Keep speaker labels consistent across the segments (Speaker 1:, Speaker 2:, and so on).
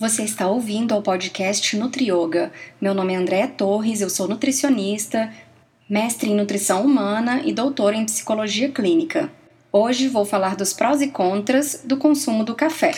Speaker 1: Você está ouvindo ao podcast Nutrioga. Meu nome é Andréa Torres, eu sou nutricionista, mestre em nutrição humana e doutora em psicologia clínica. Hoje vou falar dos prós e contras do consumo do café.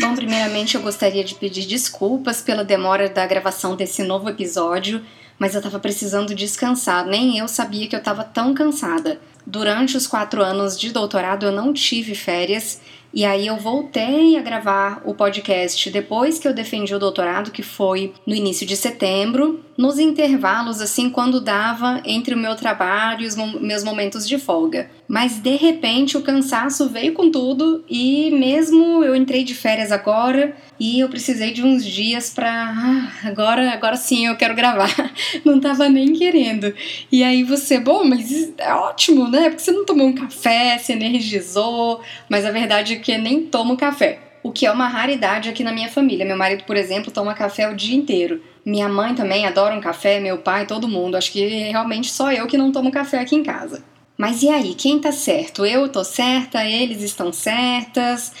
Speaker 1: Bom, primeiramente eu gostaria de pedir desculpas pela demora da gravação desse novo episódio mas eu estava precisando descansar. Nem eu sabia que eu estava tão cansada. Durante os quatro anos de doutorado eu não tive férias e aí eu voltei a gravar o podcast depois que eu defendi o doutorado, que foi no início de setembro, nos intervalos assim quando dava entre o meu trabalho e os meus momentos de folga. Mas de repente o cansaço veio com tudo e mesmo eu entrei de férias agora e eu precisei de uns dias para ah, agora, agora sim eu quero gravar. Não tava nem querendo. E aí você, bom, mas é ótimo, né? Porque você não tomou um café, se energizou, mas a verdade é que nem tomo café. O que é uma raridade aqui na minha família. Meu marido, por exemplo, toma café o dia inteiro. Minha mãe também adora um café, meu pai, todo mundo. Acho que realmente só eu que não tomo café aqui em casa. Mas e aí, quem tá certo? Eu tô certa, eles estão certas?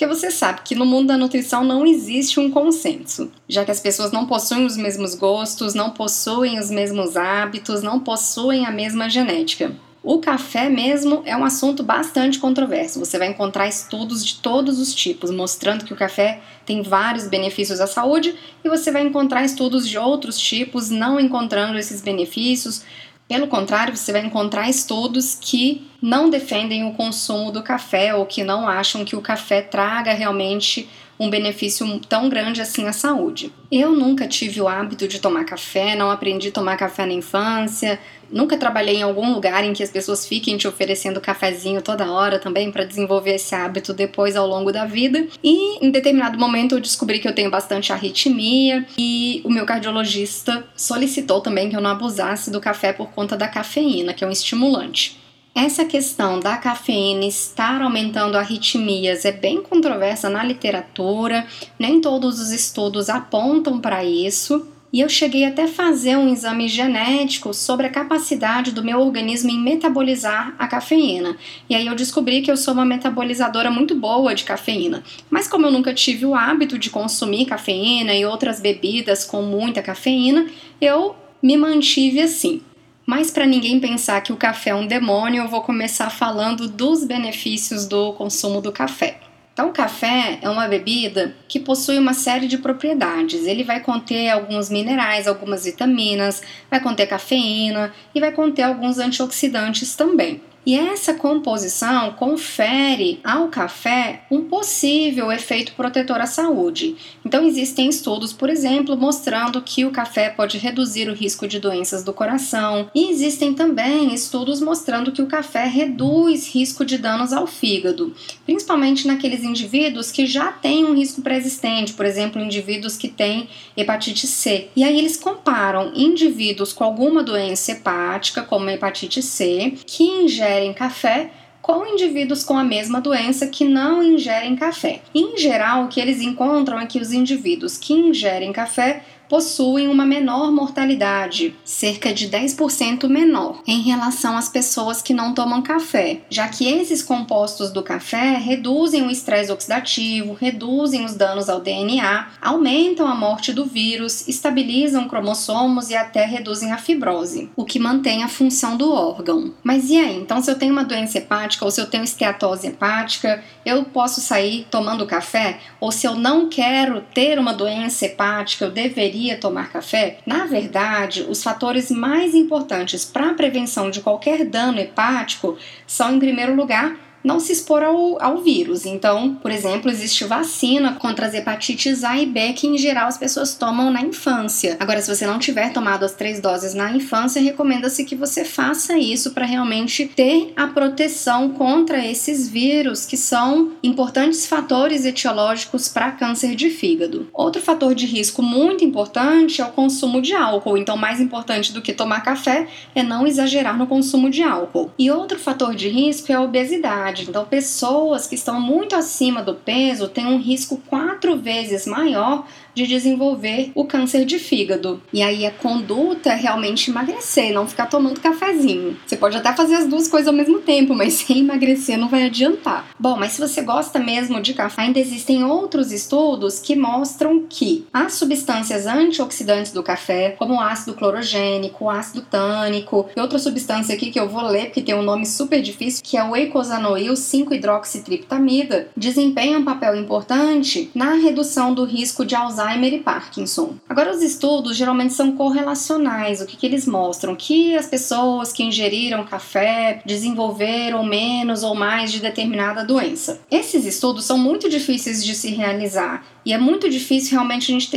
Speaker 1: Porque você sabe que no mundo da nutrição não existe um consenso, já que as pessoas não possuem os mesmos gostos, não possuem os mesmos hábitos, não possuem a mesma genética. O café mesmo é um assunto bastante controverso. Você vai encontrar estudos de todos os tipos mostrando que o café tem vários benefícios à saúde e você vai encontrar estudos de outros tipos não encontrando esses benefícios, pelo contrário, você vai encontrar estudos que não defendem o consumo do café ou que não acham que o café traga realmente um benefício tão grande assim à saúde. Eu nunca tive o hábito de tomar café, não aprendi a tomar café na infância, nunca trabalhei em algum lugar em que as pessoas fiquem te oferecendo cafezinho toda hora também para desenvolver esse hábito depois ao longo da vida. E em determinado momento eu descobri que eu tenho bastante arritmia e o meu cardiologista solicitou também que eu não abusasse do café por conta da cafeína, que é um estimulante. Essa questão da cafeína estar aumentando arritmias é bem controversa na literatura, nem todos os estudos apontam para isso. E eu cheguei até a fazer um exame genético sobre a capacidade do meu organismo em metabolizar a cafeína. E aí eu descobri que eu sou uma metabolizadora muito boa de cafeína. Mas como eu nunca tive o hábito de consumir cafeína e outras bebidas com muita cafeína, eu me mantive assim. Mas para ninguém pensar que o café é um demônio, eu vou começar falando dos benefícios do consumo do café. Então, o café é uma bebida que possui uma série de propriedades. Ele vai conter alguns minerais, algumas vitaminas, vai conter cafeína e vai conter alguns antioxidantes também. E essa composição confere ao café um possível efeito protetor à saúde. Então, existem estudos, por exemplo, mostrando que o café pode reduzir o risco de doenças do coração, e existem também estudos mostrando que o café reduz risco de danos ao fígado, principalmente naqueles indivíduos que já têm um risco pré-existente, por exemplo, indivíduos que têm hepatite C. E aí eles comparam indivíduos com alguma doença hepática, como hepatite C, que ingerem ingerem café com indivíduos com a mesma doença que não ingerem café. Em geral, o que eles encontram é que os indivíduos que ingerem café possuem uma menor mortalidade, cerca de 10% menor, em relação às pessoas que não tomam café, já que esses compostos do café reduzem o estresse oxidativo, reduzem os danos ao DNA, aumentam a morte do vírus, estabilizam cromossomos e até reduzem a fibrose, o que mantém a função do órgão. Mas e aí? Então, se eu tenho uma doença hepática ou se eu tenho esteatose hepática, eu posso sair tomando café? Ou se eu não quero ter uma doença hepática, eu deveria deveria tomar café? Na verdade, os fatores mais importantes para a prevenção de qualquer dano hepático são, em primeiro lugar, não se expor ao, ao vírus. Então, por exemplo, existe vacina contra as hepatites A e B que em geral as pessoas tomam na infância. Agora, se você não tiver tomado as três doses na infância, recomenda-se que você faça isso para realmente ter a proteção contra esses vírus que são importantes fatores etiológicos para câncer de fígado. Outro fator de risco muito importante é o consumo de álcool. Então, mais importante do que tomar café é não exagerar no consumo de álcool. E outro fator de risco é a obesidade Então, pessoas que estão muito acima do peso têm um risco quatro vezes maior de desenvolver o câncer de fígado. E aí a conduta é realmente emagrecer, não ficar tomando cafezinho. Você pode até fazer as duas coisas ao mesmo tempo, mas sem emagrecer não vai adiantar. Bom, mas se você gosta mesmo de café, ainda existem outros estudos que mostram que as substâncias antioxidantes do café, como o ácido clorogênico, o ácido tânico e outra substância aqui que eu vou ler porque tem um nome super difícil, que é o eicosanoil 5-hidroxitriptamida, desempenham um papel importante na redução do risco de Alzheimer e Parkinson. Agora, os estudos geralmente são correlacionais. O que, que eles mostram? Que as pessoas que ingeriram café desenvolveram menos ou mais de determinada doença. Esses estudos são muito difíceis de se realizar e é muito difícil realmente a gente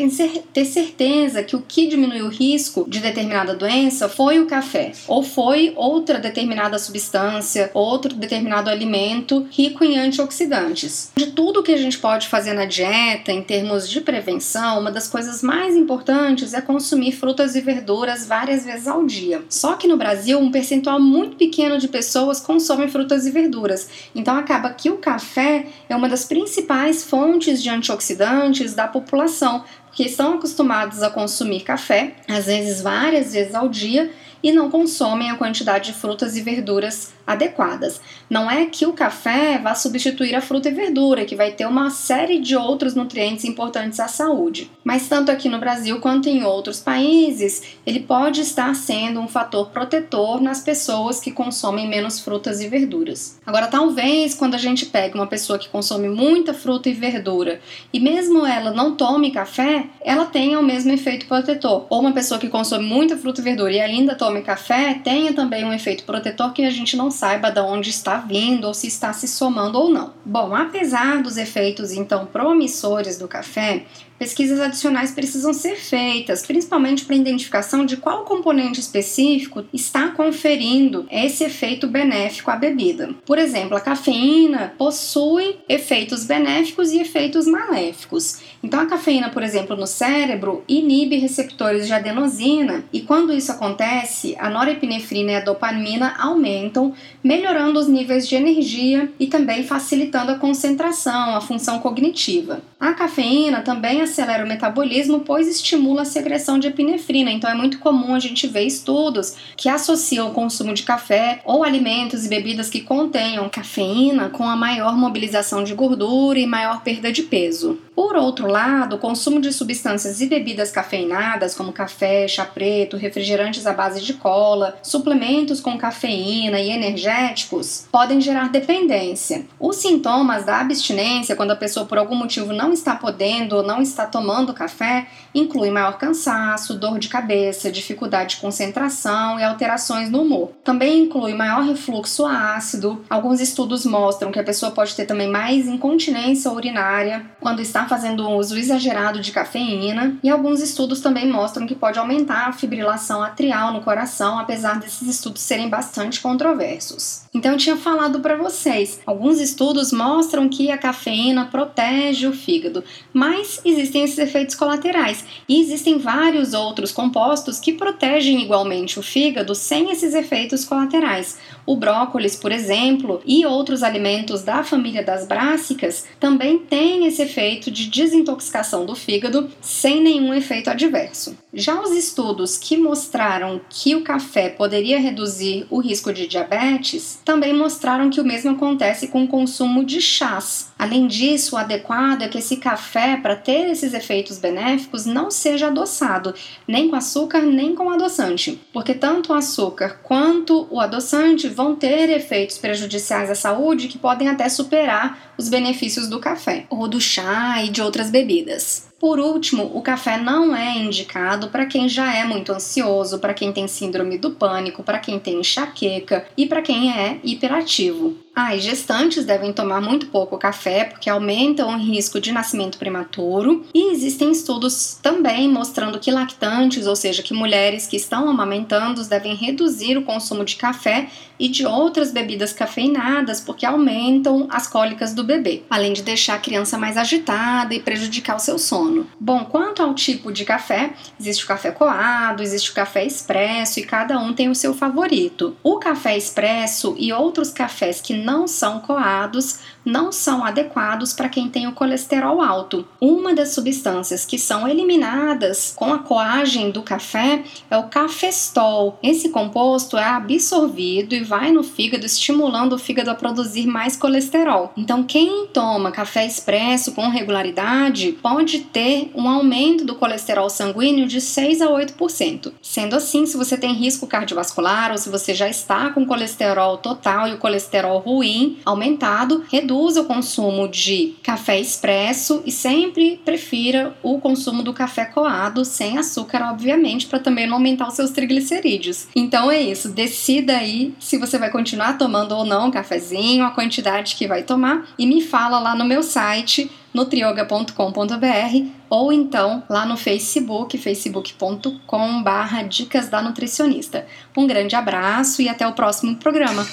Speaker 1: ter certeza que o que diminuiu o risco de determinada doença foi o café, ou foi outra determinada substância, outro determinado alimento rico em antioxidantes. De tudo que a gente pode fazer na dieta, em termos de prevenção, uma das coisas mais importantes é consumir frutas e verduras várias vezes ao dia. Só que no Brasil, um percentual muito pequeno de pessoas consomem frutas e verduras. Então acaba que o café é uma das principais fontes de antioxidantes da população, que estão acostumados a consumir café, às vezes várias vezes ao dia, e não consomem a quantidade de frutas e verduras adequadas. Não é que o café vá substituir a fruta e verdura, que vai ter uma série de outros nutrientes importantes à saúde. Mas tanto aqui no Brasil quanto em outros países, ele pode estar sendo um fator protetor nas pessoas que consomem menos frutas e verduras. Agora, talvez quando a gente pega uma pessoa que consome muita fruta e verdura e mesmo ela não tome café, ela tenha o mesmo efeito protetor. Ou uma pessoa que consome muita fruta e verdura e ainda tome café, tenha também um efeito protetor que a gente não saiba de onde está vindo ou se está se somando ou não. Bom, apesar dos efeitos então promissores do café, pesquisas adicionais precisam ser feitas, principalmente para identificação de qual componente específico está conferindo esse efeito benéfico à bebida. Por exemplo, a cafeína possui efeitos benéficos e efeitos maléficos. Então, a cafeína, por exemplo, no cérebro, inibe receptores de adenosina, e quando isso acontece, a norepinefrina e a dopamina aumentam, melhorando os níveis de energia e também facilitando a concentração, a função cognitiva. A cafeína também acelera o metabolismo, pois estimula a secreção de epinefrina. Então é muito comum a gente ver estudos que associam o consumo de café ou alimentos e bebidas que contenham cafeína com a maior mobilização de gordura e maior perda de peso. Por outro lado, o consumo de substâncias e bebidas cafeinadas, como café, chá preto, refrigerantes à base de cola, suplementos com cafeína e energéticos, podem gerar dependência. Os sintomas da abstinência, quando a pessoa por algum motivo não está podendo ou não está tomando café, incluem maior cansaço, dor de cabeça, dificuldade de concentração e alterações no humor. Também inclui maior refluxo ácido. Alguns estudos mostram que a pessoa pode ter também mais incontinência urinária quando está fazendo um uso exagerado de cafeína, e alguns estudos também mostram que pode aumentar a fibrilação atrial no coração, apesar desses estudos serem bastante controversos. Então eu tinha falado para vocês, alguns estudos mostram que a cafeína protege o fígado, mas existem esses efeitos colaterais e existem vários outros compostos que protegem igualmente o fígado sem esses efeitos colaterais. O brócolis, por exemplo, e outros alimentos da família das brássicas também têm esse efeito de desintoxicação do fígado sem nenhum efeito adverso. Já os estudos que mostraram que o café poderia reduzir o risco de diabetes também mostraram que o mesmo acontece com o consumo de chás. Além disso, o adequado é que esse café, para ter esses efeitos benéficos, não seja adoçado, nem com açúcar nem com adoçante, porque tanto o açúcar quanto o adoçante vão ter efeitos prejudiciais à saúde que podem até superar os benefícios do café ou do chá e de outras bebidas. Por último, o café não é indicado para quem já é muito ansioso, para quem tem síndrome do pânico, para quem tem enxaqueca e para quem é hiperativo. Ah, e gestantes devem tomar muito pouco café porque aumentam o risco de nascimento prematuro. E existem estudos também mostrando que lactantes, ou seja, que mulheres que estão amamentando, devem reduzir o consumo de café e de outras bebidas cafeinadas porque aumentam as cólicas do bebê, além de deixar a criança mais agitada e prejudicar o seu sono. Bom, quanto ao tipo de café, existe o café coado, existe o café expresso e cada um tem o seu favorito. O café expresso e outros cafés que não são coados, não são adequados para quem tem o colesterol alto. Uma das substâncias que são eliminadas com a coagem do café é o cafestol. Esse composto é absorvido e vai no fígado, estimulando o fígado a produzir mais colesterol. Então, quem toma café expresso com regularidade pode ter um aumento do colesterol sanguíneo de 6 a 8%. Sendo assim, se você tem risco cardiovascular ou se você já está com colesterol total e o colesterol ruim aumentado, reduza o consumo de café expresso e sempre prefira o consumo do café coado sem açúcar, obviamente, para também não aumentar os seus triglicerídeos. Então é isso, decida aí se você vai continuar tomando ou não um cafezinho, a quantidade que vai tomar e me fala lá no meu site nutrioga.com.br ou então lá no Facebook, facebook.com Dicas da Nutricionista. Um grande abraço e até o próximo programa.